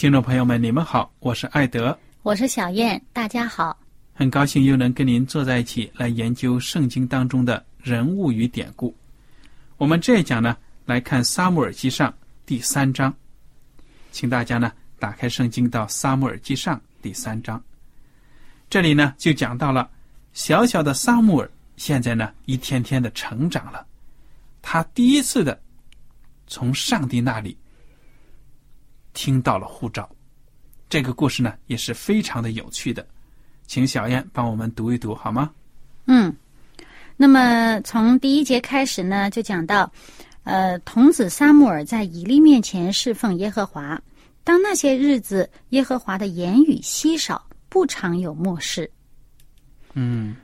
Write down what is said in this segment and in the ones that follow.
听众朋友们，你们好，我是艾德，我是小燕，大家好。很高兴又能跟您坐在一起来研究圣经当中的人物与典故。我们这一讲呢，来看《撒母耳记上》第三章，请大家呢打开圣经到《撒母耳记上》第三章。这里呢就讲到了小小的撒母耳，现在呢一天天的成长了，他第一次的从上帝那里。听到了护照，这个故事呢也是非常的有趣的，请小燕帮我们读一读好吗？嗯，那么从第一节开始呢，就讲到，呃，童子撒母耳在以利面前侍奉耶和华，当那些日子，耶和华的言语稀少，不常有漠视。嗯，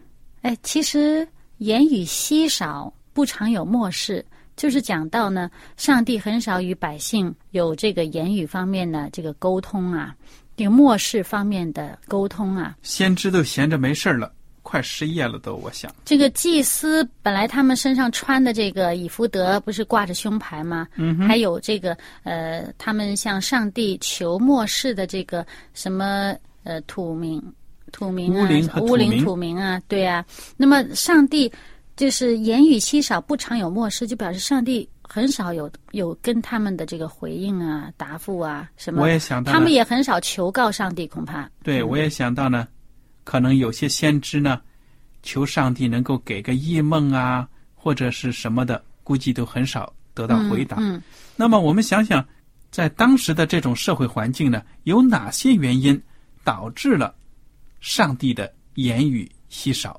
哎，其实言语稀少，不常有漠视。就是讲到呢，上帝很少与百姓有这个言语方面的这个沟通啊，这个末世方面的沟通啊。先知都闲着没事了，快失业了都，我想。这个祭司本来他们身上穿的这个以福德不是挂着胸牌吗？嗯还有这个呃，他们向上帝求末世的这个什么呃土名土名啊，乌灵土名啊，对啊。那么上帝。就是言语稀少，不常有漠视，就表示上帝很少有有跟他们的这个回应啊、答复啊什么。我也想到，他们也很少求告上帝，恐怕。对，我也想到呢，可能有些先知呢，求上帝能够给个异梦啊，或者是什么的，估计都很少得到回答。嗯。那么我们想想，在当时的这种社会环境呢，有哪些原因导致了上帝的言语稀少？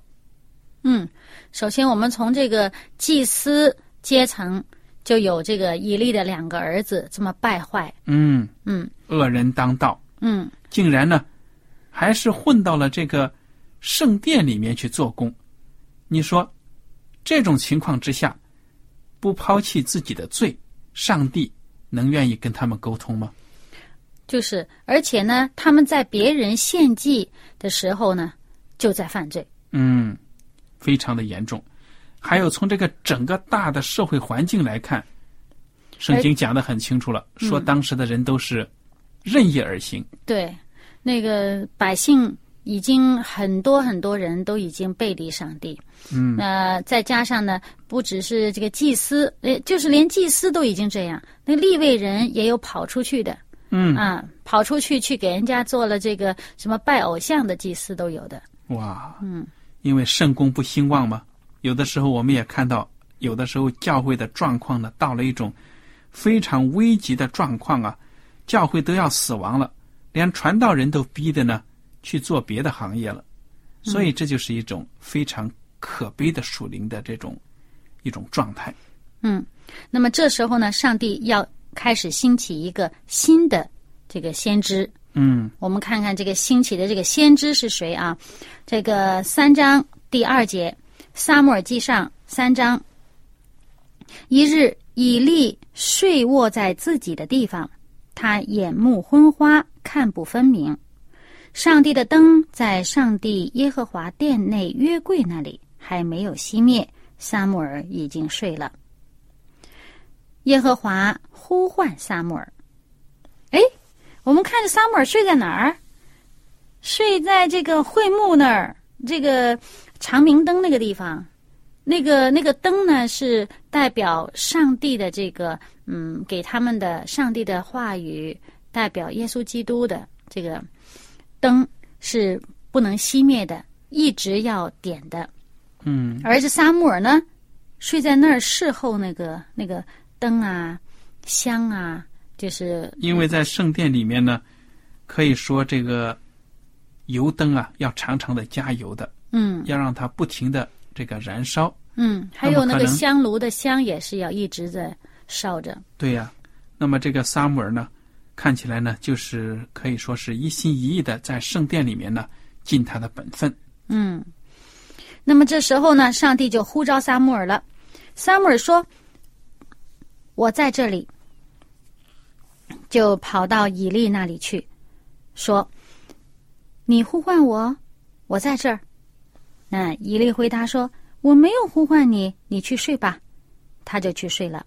嗯，首先我们从这个祭司阶层就有这个以利的两个儿子这么败坏，嗯嗯，恶人当道，嗯，竟然呢还是混到了这个圣殿里面去做工。你说这种情况之下，不抛弃自己的罪，上帝能愿意跟他们沟通吗？就是，而且呢，他们在别人献祭的时候呢，就在犯罪。嗯。非常的严重，还有从这个整个大的社会环境来看，圣经讲的很清楚了，说当时的人都是任意而行。对，那个百姓已经很多很多人都已经背离上帝。嗯，那再加上呢，不只是这个祭司，呃，就是连祭司都已经这样，那立位人也有跑出去的。嗯啊，跑出去去给人家做了这个什么拜偶像的祭司都有的。哇，嗯。因为圣公不兴旺嘛，有的时候我们也看到，有的时候教会的状况呢，到了一种非常危急的状况啊，教会都要死亡了，连传道人都逼的呢去做别的行业了，所以这就是一种非常可悲的属灵的这种一种状态。嗯，那么这时候呢，上帝要开始兴起一个新的这个先知。嗯，我们看看这个兴起的这个先知是谁啊？这个三章第二节，《撒母耳记上》三章一日，以利睡卧在自己的地方，他眼目昏花，看不分明。上帝的灯在上帝耶和华殿内约柜那里还没有熄灭，撒母耳已经睡了。耶和华呼唤撒母耳。哎，我们看着撒母尔睡在哪儿？睡在这个会幕那儿，这个长明灯那个地方。那个那个灯呢，是代表上帝的这个嗯，给他们的上帝的话语，代表耶稣基督的这个灯是不能熄灭的，一直要点的。嗯而这撒母耳呢，睡在那儿侍候那个那个灯啊、香啊，就是因为在圣殿里面呢，可以说这个油灯啊，要常常的加油的，嗯要让它不停的这个燃烧。嗯，还有那个香炉的香也是要一直在烧着。对呀、那么这个撒母耳呢，看起来呢，就是可以说是一心一意的在圣殿里面呢尽他的本分。嗯，那么这时候呢，上帝就呼召撒母耳了。撒母耳说：“我在这里。”就跑到以利那里去，说：“你呼唤我，我在这儿。”那以利回答说：“我没有呼唤你，你去睡吧。”他就去睡了。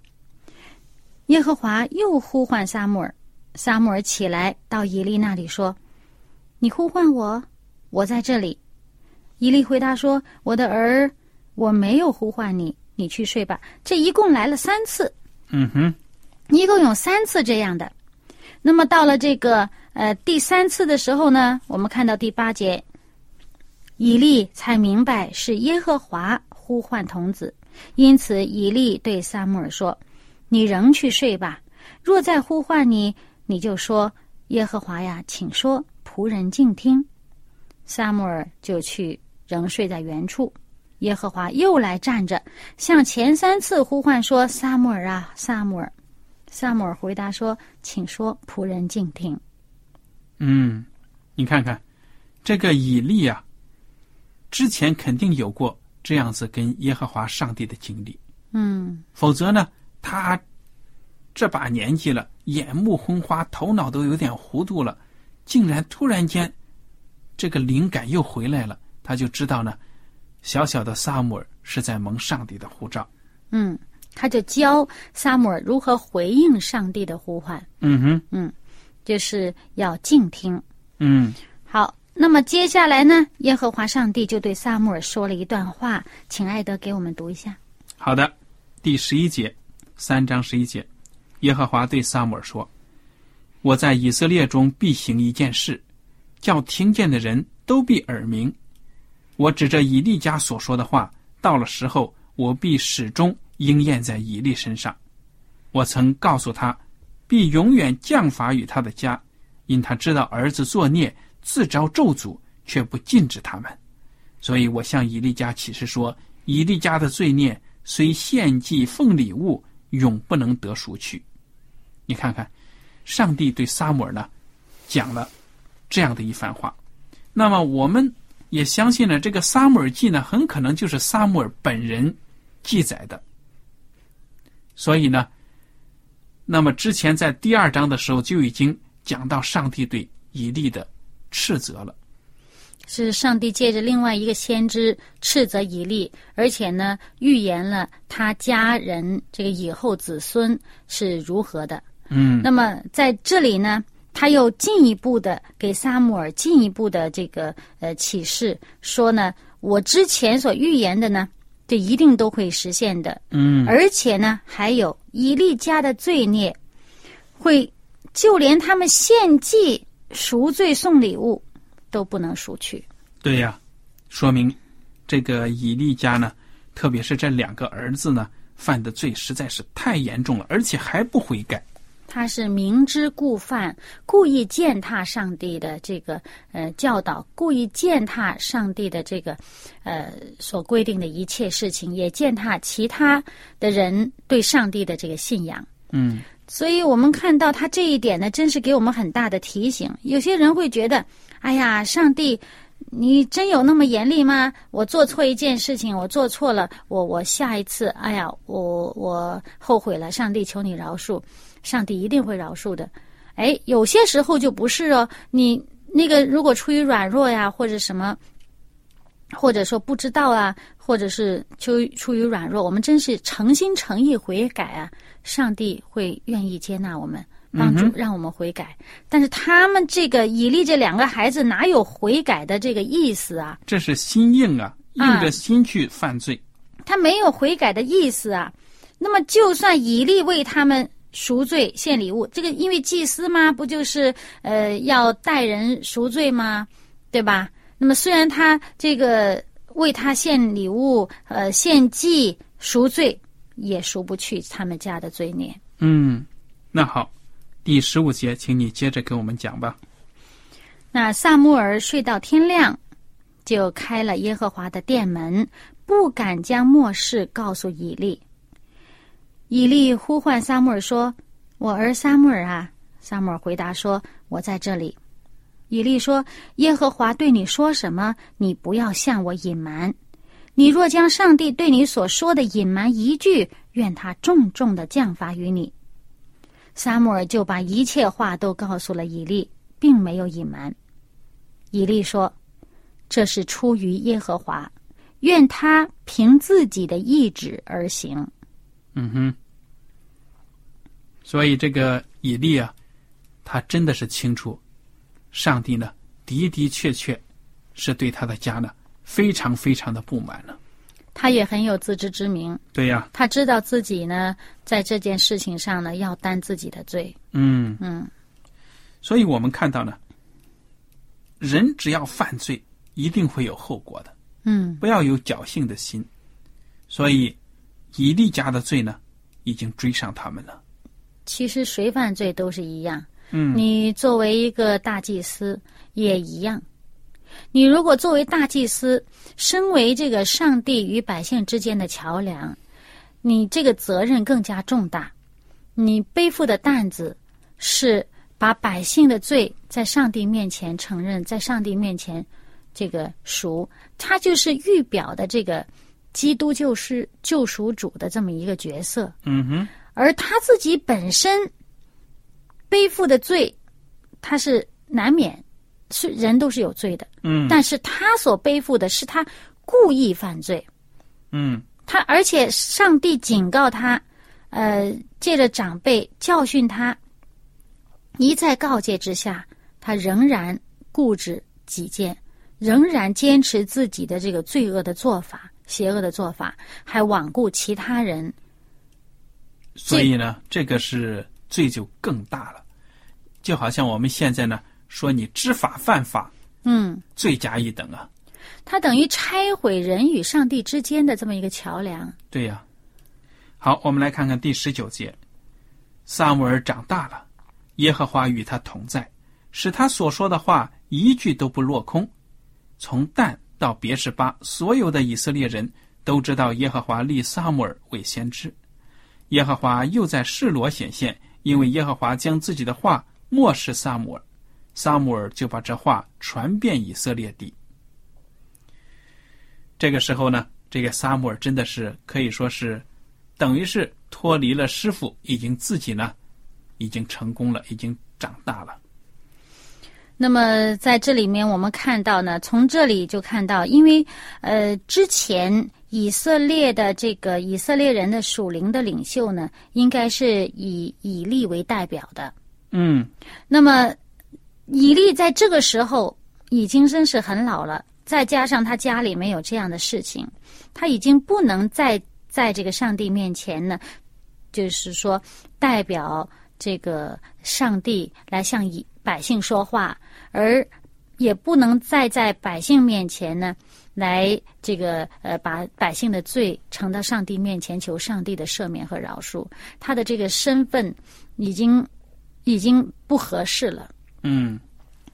耶和华又呼唤撒母耳，撒母耳起来到以利那里说：“你呼唤我，我在这里。”以利回答说：“我的儿，我没有呼唤你，你去睡吧。”这一共来了三次，嗯哼，一共有三次这样的。那么到了这个呃第三次的时候呢，我们看到第八节，以利才明白是耶和华呼唤童子，因此以利对撒母耳说：“你仍去睡吧。若再呼唤你，你就说耶和华呀，请说，仆人静听。”撒母耳就去，仍睡在原处。耶和华又来站着，向前三次呼唤说：“撒母耳啊，撒母耳！”撒母耳回答说：“请说，仆人静听。嗯，你看看这个以利啊，之前肯定有过这样子跟耶和华上帝的经历，”嗯否则呢，他这把年纪了，眼目昏花，头脑都有点糊涂了，竟然突然间这个灵感又回来了，他就知道呢，小小的萨姆尔是在蒙上帝的护照。嗯，他就教撒母耳如何回应上帝的呼唤，嗯哼，嗯就是要静听。嗯，好，那么接下来呢，耶和华上帝就对撒母耳说了一段话，请艾德给我们读一下。好的，第十一节，三章十一节，耶和华对撒母耳说：“我在以色列中必行一件事，叫听见的人都必耳鸣。我指着以利家所说的话，到了时候，我必始终应验在以利身上。我曾告诉他，必永远降罚于他的家，因他知道儿子作孽，自招咒诅，却不禁止他们。所以我向以利家起誓说：以利家的罪孽。”虽献祭奉礼物，永不能得赎去。你看看，上帝对撒母耳呢讲了这样的一番话。那么我们也相信呢，这个撒母耳记呢，很可能就是撒母耳本人记载的。所以呢，那么之前在第二章的时候就已经讲到上帝对以利的斥责了。是上帝借着另外一个先知斥责以利，而且呢预言了他家人这个以后子孙是如何的。嗯，那么在这里呢，他又进一步的给撒母耳进一步的这个呃启示，说呢，我之前所预言的呢，这一定都会实现的。嗯，而且呢，还有以利家的罪孽，会就连他们献祭、赎罪、送礼物都不能赎去。对呀，说明这个以利家呢，特别是这两个儿子呢，犯的罪实在是太严重了，而且还不悔改。他是明知故犯，故意践踏上帝的这个呃教导，故意践踏上帝的这个呃所规定的一切事情，也践踏其他的人对上帝的这个信仰。嗯所以我们看到他这一点呢，真是给我们很大的提醒。有些人会觉得，哎呀，上帝你真有那么严厉吗？我做错一件事情，我做错了，我我下一次，哎呀，我我后悔了，上帝求你饶恕，上帝一定会饶恕的。哎，有些时候就不是哦，你那个如果出于软弱呀，或者什么，或者说不知道啊，或者是出出于软弱，我们真是诚心诚意悔改啊，上帝会愿意接纳我们。帮助让我们悔改，但是他们这个以利这两个孩子哪有悔改的这个意思啊？这是心硬啊，硬着心去犯罪。他没有悔改的意思啊。那么，就算以利为他们赎罪献礼物，这个因为祭司嘛，不就是呃要代人赎罪吗？对吧？那么，虽然他这个为他献礼物，呃献祭赎罪，也赎不去他们家的罪孽。嗯，那好。第十五节，请你接着给我们讲吧。那萨穆尔睡到天亮，就开了耶和华的殿门，不敢将末世告诉以利。以利呼唤萨穆尔说：“我儿萨穆尔啊！”萨穆尔回答说：“我在这里。”以利说：“耶和华对你说什么？你不要向我隐瞒。你若将上帝对你所说的隐瞒一句，愿他重重的降罚于你。”撒母耳就把一切话都告诉了以利，并没有隐瞒。以利说：“这是出于耶和华，愿他凭自己的意志而行。”嗯哼。所以这个以利啊，他真的是清楚，上帝呢的的确确是对他的家呢非常非常的不满了。他也很有自知之明，对呀，他知道自己呢，在这件事情上呢，要担自己的罪。嗯嗯，所以我们看到呢，人只要犯罪，一定会有后果的。嗯，不要有侥幸的心。所以，以利家的罪呢，已经追上他们了。其实谁犯罪都是一样。嗯，你作为一个大祭司也一样。你如果作为大祭司，身为这个上帝与百姓之间的桥梁，你这个责任更加重大。你背负的担子是把百姓的罪在上帝面前承认，在上帝面前这个赎，他就是预表的这个基督就是救赎主的这么一个角色。嗯哼，而他自己本身背负的罪，他是难免。是人都是有罪的，嗯，但是他所背负的是他故意犯罪，嗯，他而且上帝警告他，呃，借着长辈教训他，一再告诫之下，他仍然固执己见，仍然坚持自己的这个罪恶的做法、邪恶的做法，还罔顾其他人，所以呢，这个是罪就更大了，就好像我们现在呢。说你知法犯法，嗯，罪加一等啊！他等于拆毁人与上帝之间的这么一个桥梁。对呀。好，我们来看看第十九节。萨姆尔长大了，耶和华与他同在，使他所说的话一句都不落空。从旦到别是巴，所有的以色列人都知道耶和华立萨姆尔为先知。耶和华又在示罗显现，因为耶和华将自己的话漠视萨姆尔。萨姆尔就把这话传遍以色列地。这个时候呢，这个萨姆尔真的是可以说是，等于是脱离了师傅，已经自己呢，已经成功了，已经长大了。那么在这里面，我们看到呢，从这里就看到，因为呃，之前以色列的这个以色列人的属灵的领袖呢，应该是以以利为代表的。嗯，那么。以利在这个时候已经真是很老了，再加上他家里没有这样的事情，他已经不能再在这个上帝面前呢，就是说代表这个上帝来向以百姓说话，而也不能再在百姓面前呢来这个呃把百姓的罪呈到上帝面前求上帝的赦免和饶恕，他的这个身份已经已经不合适了。嗯，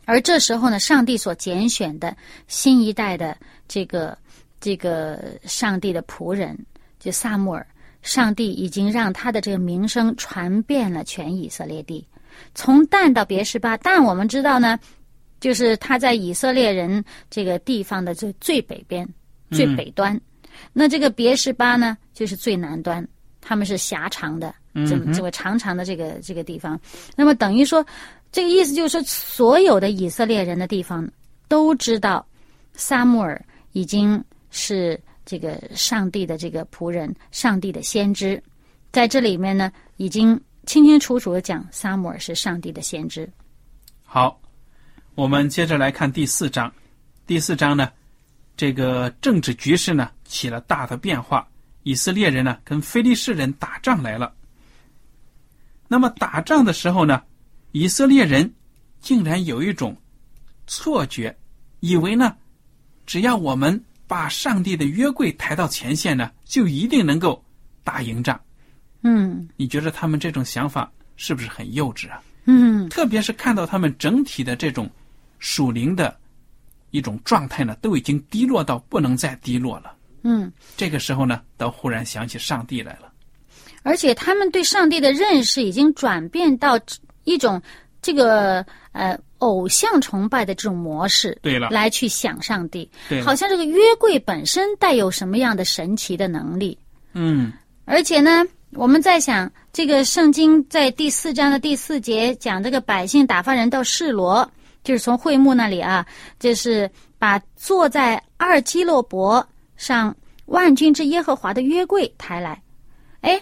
而这时候呢，上帝所拣选的新一代的这个这个上帝的仆人，就萨穆尔，上帝已经让他的这个名声传遍了全以色列地，从但到别是巴。但我们知道呢，就是他在以色列人这个地方的最最北边、最北端。那这个别是巴呢，就是最南端，他们是狭长的，这么这么长长的这个这个地方。那么等于说，这个意思就是说，所有的以色列人的地方都知道，撒母耳已经是这个上帝的这个仆人，上帝的先知，在这里面呢，已经清清楚楚的讲，撒母耳是上帝的先知。好，我们接着来看第四章。第四章呢，这个政治局势呢起了大的变化，以色列人呢跟非利士人打仗来了。那么打仗的时候呢，以色列人竟然有一种错觉，以为呢，只要我们把上帝的约柜抬到前线呢，就一定能够打赢仗。嗯你觉得他们这种想法是不是很幼稚啊？嗯特别是看到他们整体的这种属灵的一种状态呢，都已经低落到不能再低落了。嗯，这个时候呢，倒忽然想起上帝来了。而且他们对上帝的认识已经转变到一种这个呃偶像崇拜的这种模式，对了来去想上帝，对好像这个约柜本身带有什么样的神奇的能力。嗯而且呢，我们在想，这个圣经在第四章的第四节讲这个百姓打发人到示罗，就是从会幕那里啊，就是把坐在二基洛伯上万军之耶和华的约柜抬来。哎，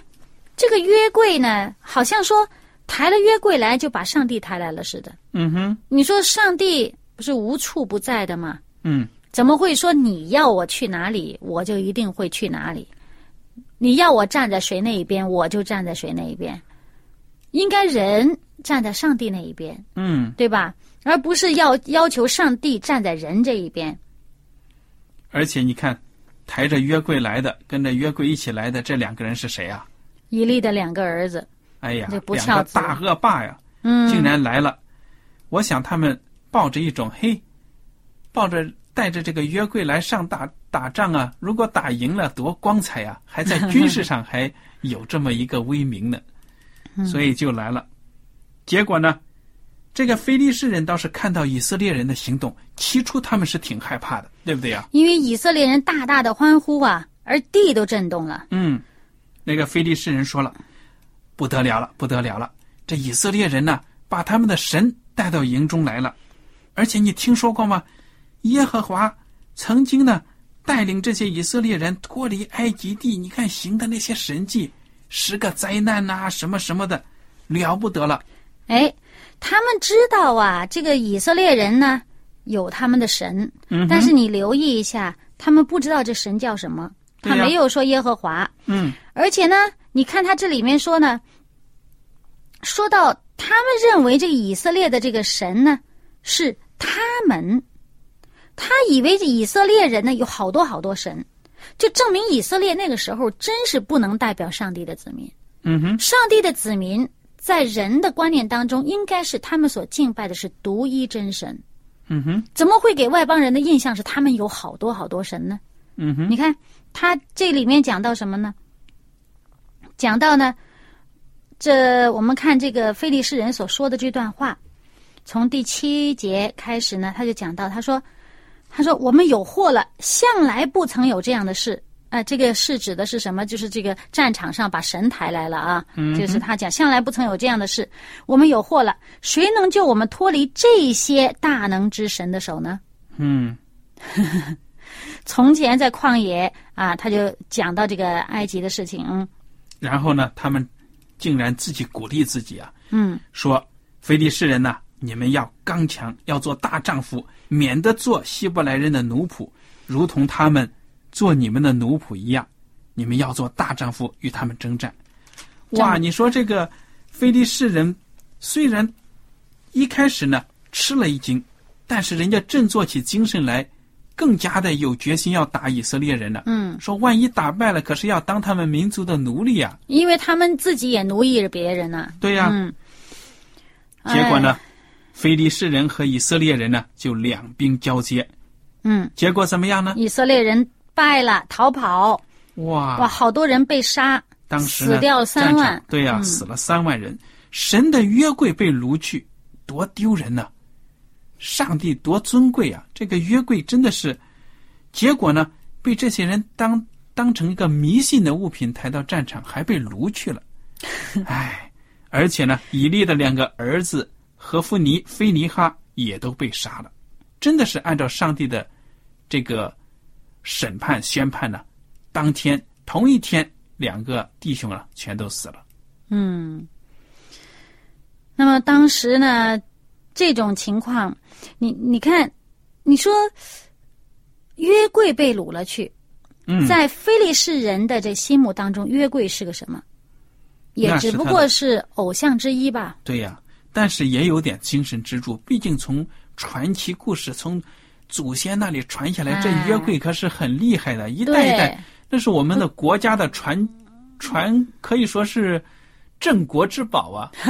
这个约柜呢，好像说抬了约柜来就把上帝抬来了似的。嗯哼你说上帝不是无处不在的吗？嗯，怎么会说你要我去哪里，我就一定会去哪里？你要我站在谁那一边，我就站在谁那一边。应该人站在上帝那一边，嗯，对吧？而不是要要求上帝站在人这一边。而且你看，抬着约柜来的，跟着约柜一起来的这两个人是谁啊？以利的两个儿子，哎呀这，不两个大恶霸呀，嗯，竟然来了。我想他们抱着一种嘿，抱着带着这个约柜来上打打仗啊，如果打赢了多光彩呀、还在军事上还有这么一个威名呢，所以就来了。结果呢，这个非利士人倒是看到以色列人的行动，起初他们是挺害怕的，对不对呀？因为以色列人大大的欢呼啊，而地都震动了。嗯，那个非利士人说了，不得了了，不得了了！这以色列人呢，把他们的神带到营中来了，而且你听说过吗？耶和华曾经呢带领这些以色列人脱离埃及地，你看行的那些神迹，十个灾难呐、什么什么的，了不得了。哎，他们知道啊，这个以色列人呢有他们的神，嗯但是你留意一下，他们不知道这神叫什么，他没有说耶和华，嗯。而且呢，你看他这里面说呢，说到他们认为这个以色列的这个神呢是他们，他以为这以色列人呢有好多好多神，就证明以色列那个时候真是不能代表上帝的子民。嗯哼，上帝的子民在人的观念当中，应该是他们所敬拜的是独一真神，嗯哼，怎么会给外邦人的印象是他们有好多好多神呢？嗯哼，你看他这里面讲到什么呢？讲到呢，这我们看这个非利士人所说的这段话，从第七节开始呢，他就讲到，他说，他说我们有祸了，向来不曾有这样的事。啊、这个是指的是什么？就是这个战场上把神抬来了啊，就是他讲向来不曾有这样的事，我们有祸了，谁能救我们脱离这些大能之神的手呢？嗯 从前在旷野啊，他就讲到这个埃及的事情，嗯然后呢，他们竟然自己鼓励自己啊，嗯说：“非利士人呐、你们要刚强，要做大丈夫，免得做希伯来人的奴仆，如同他们做你们的奴仆一样。你们要做大丈夫，与他们征战。”哇，你说这个非利士人虽然一开始呢吃了一惊，但是人家振作起精神来，更加的有决心要打以色列人了。嗯，说万一打败了，可是要当他们民族的奴隶啊、因为他们自己也奴役着别人呢、对呀、嗯，结果呢哎？，非利士人和以色列人呢就两兵交接，嗯，结果怎么样呢？以色列人败了，逃跑，哇，哇，好多人被杀，当时死掉三万对呀、嗯死了三万人，神的约柜被掳去，多丢人呐！上帝多尊贵啊！这个约柜真的是，结果呢，被这些人当当成一个迷信的物品抬到战场，还被掳去了。唉，而且呢，以利的两个儿子和夫尼、菲尼哈也都被杀了。真的是按照上帝的这个审判宣判呢，当天同一天，两个弟兄啊全都死了。嗯，那么当时呢，这种情况，你你看，你说约柜被掳了去，嗯，在非利士人的这心目当中，约柜是个什么？也只不过是偶像之一吧。对呀、但是也有点精神支柱，毕竟从传奇故事从祖先那里传下来，这哎约柜可是很厉害的，一代一代对，那是我们的国家的传传，可以说是镇国之宝啊！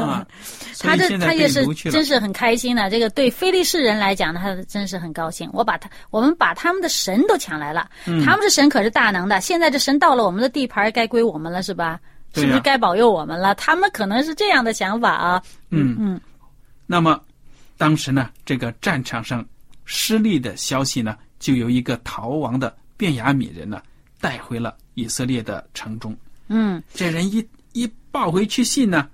啊，所他这他也是真。是很开心的。这个对非利士人来讲呢，他真是很高兴。我把他我们把他们的神都抢来了，嗯他们的神可是大能的。现在这神到了我们的地盘，该归我们了，是吧？是不是该保佑我们了？他们可能是这样的想法啊。嗯嗯，那么，当时呢，这个战场上失利的消息呢，就由一个逃亡的便雅悯人呢带回了以色列的城中。嗯，这人一一报回去信呢，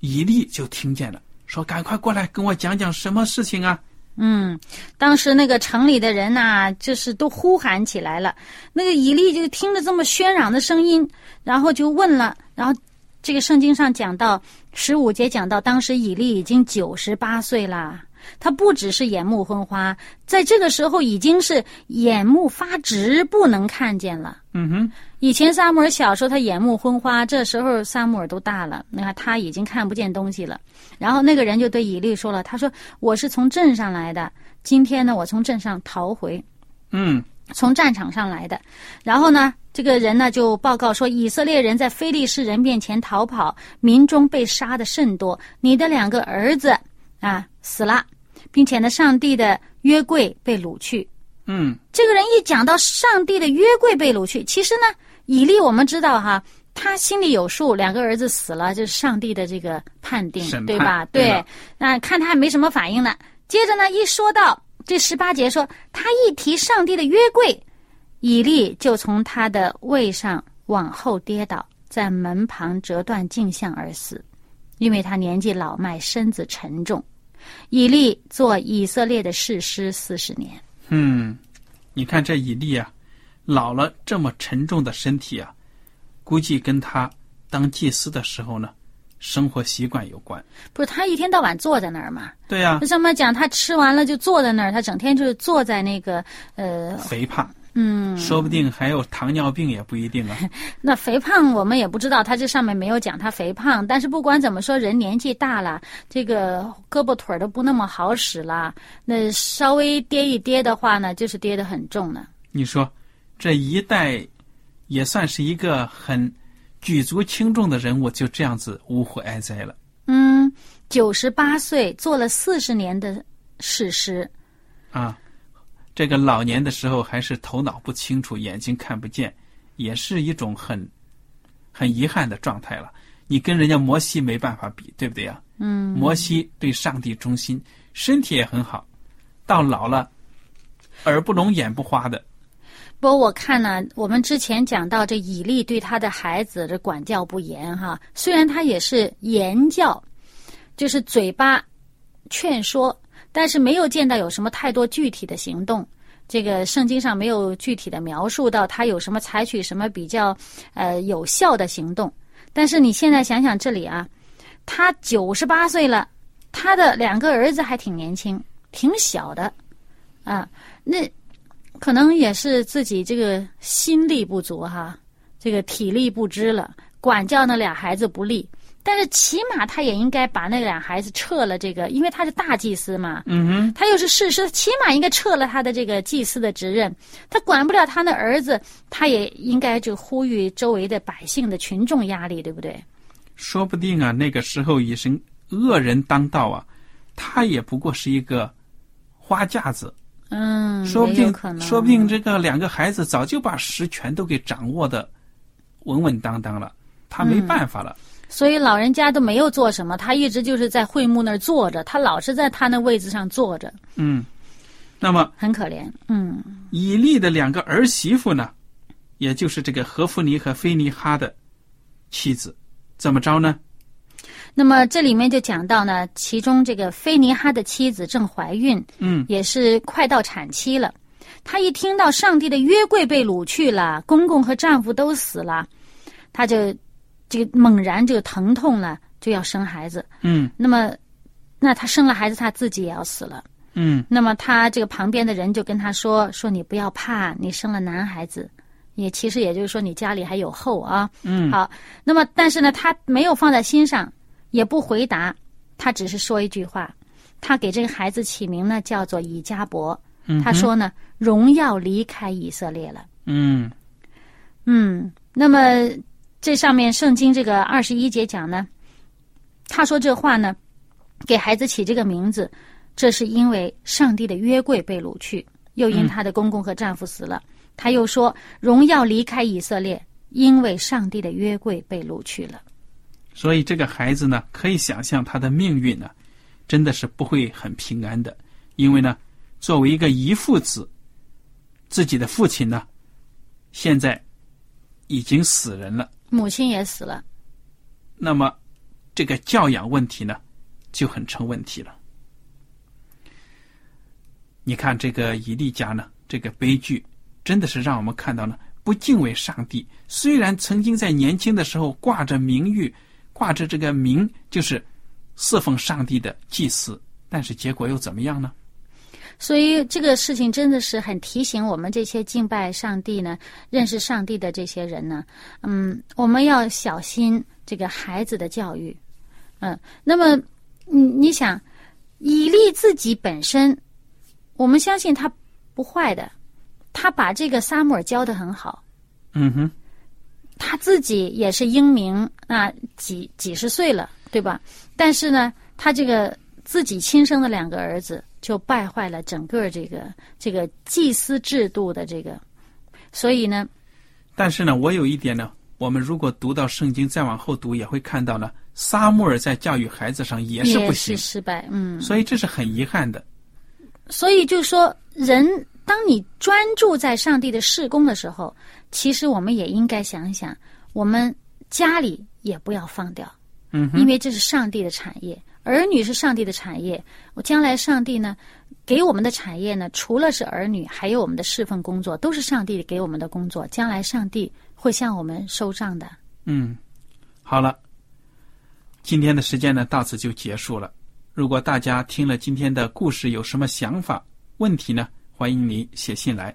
以利就听见了，说：“赶快过来跟我讲讲什么事情啊嗯，当时那个城里的人呐、就是都呼喊起来了。那个以利就听着这么喧嚷的声音，然后就问了。然后这个圣经上讲到十五节讲到，当时以利已经九十八岁啦。他不只是眼目昏花，在这个时候已经是眼目发直，不能看见了。？”嗯哼，以前萨姆尔小时候他眼目昏花，这时候萨姆尔都大了，你看他已经看不见东西了。然后那个人就对以利说了：“他说我是从镇上来的，今天呢我从镇上逃回，嗯，从战场上来的。然后呢，这个人呢就报告说，以色列人在非利士人面前逃跑，民中被杀的甚多。你的两个儿子啊死了，并且呢，上帝的约柜被掳去。嗯，这个人一讲到上帝的约柜被掳去，其实呢，以利我们知道哈，他心里有数，两个儿子死了，就是上帝的这个判定，判对吧？对了那看他还没什么反应呢。接着呢，一说到这十八节说，他一提上帝的约柜，以利就从他的位上往后跌倒，在门旁折断颈项而死，因为他年纪老迈，身子沉重。以利做以色列的士师四十年。嗯，你看这以利啊，老了这么沉重的身体啊，估计跟他当祭司的时候呢，生活习惯有关。不是他一天到晚坐在那儿嘛？对呀、那上面讲他吃完了就坐在那儿，他整天就是坐在那个呃肥胖，嗯，说不定还有糖尿病也不一定啊。那肥胖我们也不知道，他这上面没有讲他肥胖，但是不管怎么说，人年纪大了，这个胳膊腿儿都不那么好使了，那稍微跌一跌的话呢，就是跌得很重呢。你说这一代也算是一个很举足轻重的人物，就这样子呜呼哀哉了。嗯，九十八岁做了四十年的史诗，啊，这个老年的时候还是头脑不清楚，眼睛看不见，也是一种很很遗憾的状态了。你跟人家摩西没办法比，对不对呀？嗯，摩西对上帝忠心，身体也很好，到老了耳不聋眼不花的。不过我看呢，我们之前讲到这以利对他的孩子的管教不严哈，虽然他也是言教，就是嘴巴劝说，但是没有见到有什么太多具体的行动。这个圣经上没有具体的描述到他有什么采取什么比较呃有效的行动。但是你现在想想这里啊，他九十八岁了，他的两个儿子还挺年轻，挺小的，啊，那可能也是自己这个心力不足哈，这个体力不支了，管教那俩孩子不利。但是起码他也应该把那俩孩子撤了这个，因为他是大祭司嘛，嗯哼，他又是士师，起码应该撤了他的这个祭司的职任。他管不了他的儿子，他也应该就呼吁周围的百姓的群众压力，对不对？说不定啊，那个时候已是恶人当道啊，他也不过是一个花架子。嗯，说不定说不定这个两个孩子早就把实权都给掌握的稳稳当当了，他没办法了。所以老人家都没有做什么，他一直就是在会幕那儿坐着，他老是在他那位置上坐着，嗯，那么很可怜。嗯，以利的两个儿媳妇呢，也就是这个何弗尼和菲尼哈的妻子，怎么着呢？那么这里面就讲到呢，其中这个菲尼哈的妻子正怀孕，嗯也是快到产期了。她一听到上帝的约柜被掳去了，公公和丈夫都死了，她就这个猛然就疼痛了，就要生孩子。嗯那么，那她生了孩子，她自己也要死了。嗯那么她这个旁边的人就跟她说：“说你不要怕，你生了男孩子，也其实也就是说你家里还有后啊。”嗯好，那么但是呢，他没有放在心上，也不回答，他只是说一句话，他给这个孩子起名呢叫做以加伯。嗯，她说呢，荣耀离开以色列了。嗯嗯，那么这上面圣经这个二十一节讲呢，他说这话呢，给孩子起这个名字，这是因为上帝的约柜被掳去，又因他的公公和丈夫死了。他又说荣耀离开以色列，因为上帝的约柜被掳去了。所以这个孩子呢，可以想象他的命运呢，真的是不会很平安的，因为呢，作为一个遗父子，自己的父亲呢，现在已经死人了，母亲也死了，那么这个教养问题呢，就很成问题了。你看这个以利家呢，这个悲剧真的是让我们看到了不敬畏上帝。虽然曾经在年轻的时候挂着名誉，挂着这个名，就是侍奉上帝的祭司，但是结果又怎么样呢？所以这个事情真的是很提醒我们这些敬拜上帝呢、认识上帝的这些人呢，嗯，我们要小心这个孩子的教育，嗯，那么你你想，以利自己本身，我们相信他不坏的，他把这个撒母耳教的很好，嗯哼，他自己也是英明啊，几几十岁了，对吧？但是呢，他这个自己亲生的两个儿子，就败坏了整个这个这个祭司制度的这个，所以呢，但是呢，我有一点呢，我们如果读到圣经再往后读，也会看到呢，撒母耳在教育孩子上也是不行，失败，嗯，所以这是很遗憾的。所以就说人，当你专注在上帝的事工的时候，其实我们也应该想想，我们家里也不要放掉，嗯，因为这是上帝的产业，儿女是上帝的产业。我将来上帝呢，给我们的产业呢，除了是儿女，还有我们的侍奉工作，都是上帝给我们的工作。将来上帝会向我们收账的。嗯，好了，今天的时间呢到此就结束了。如果大家听了今天的故事有什么想法、问题呢？欢迎你写信来。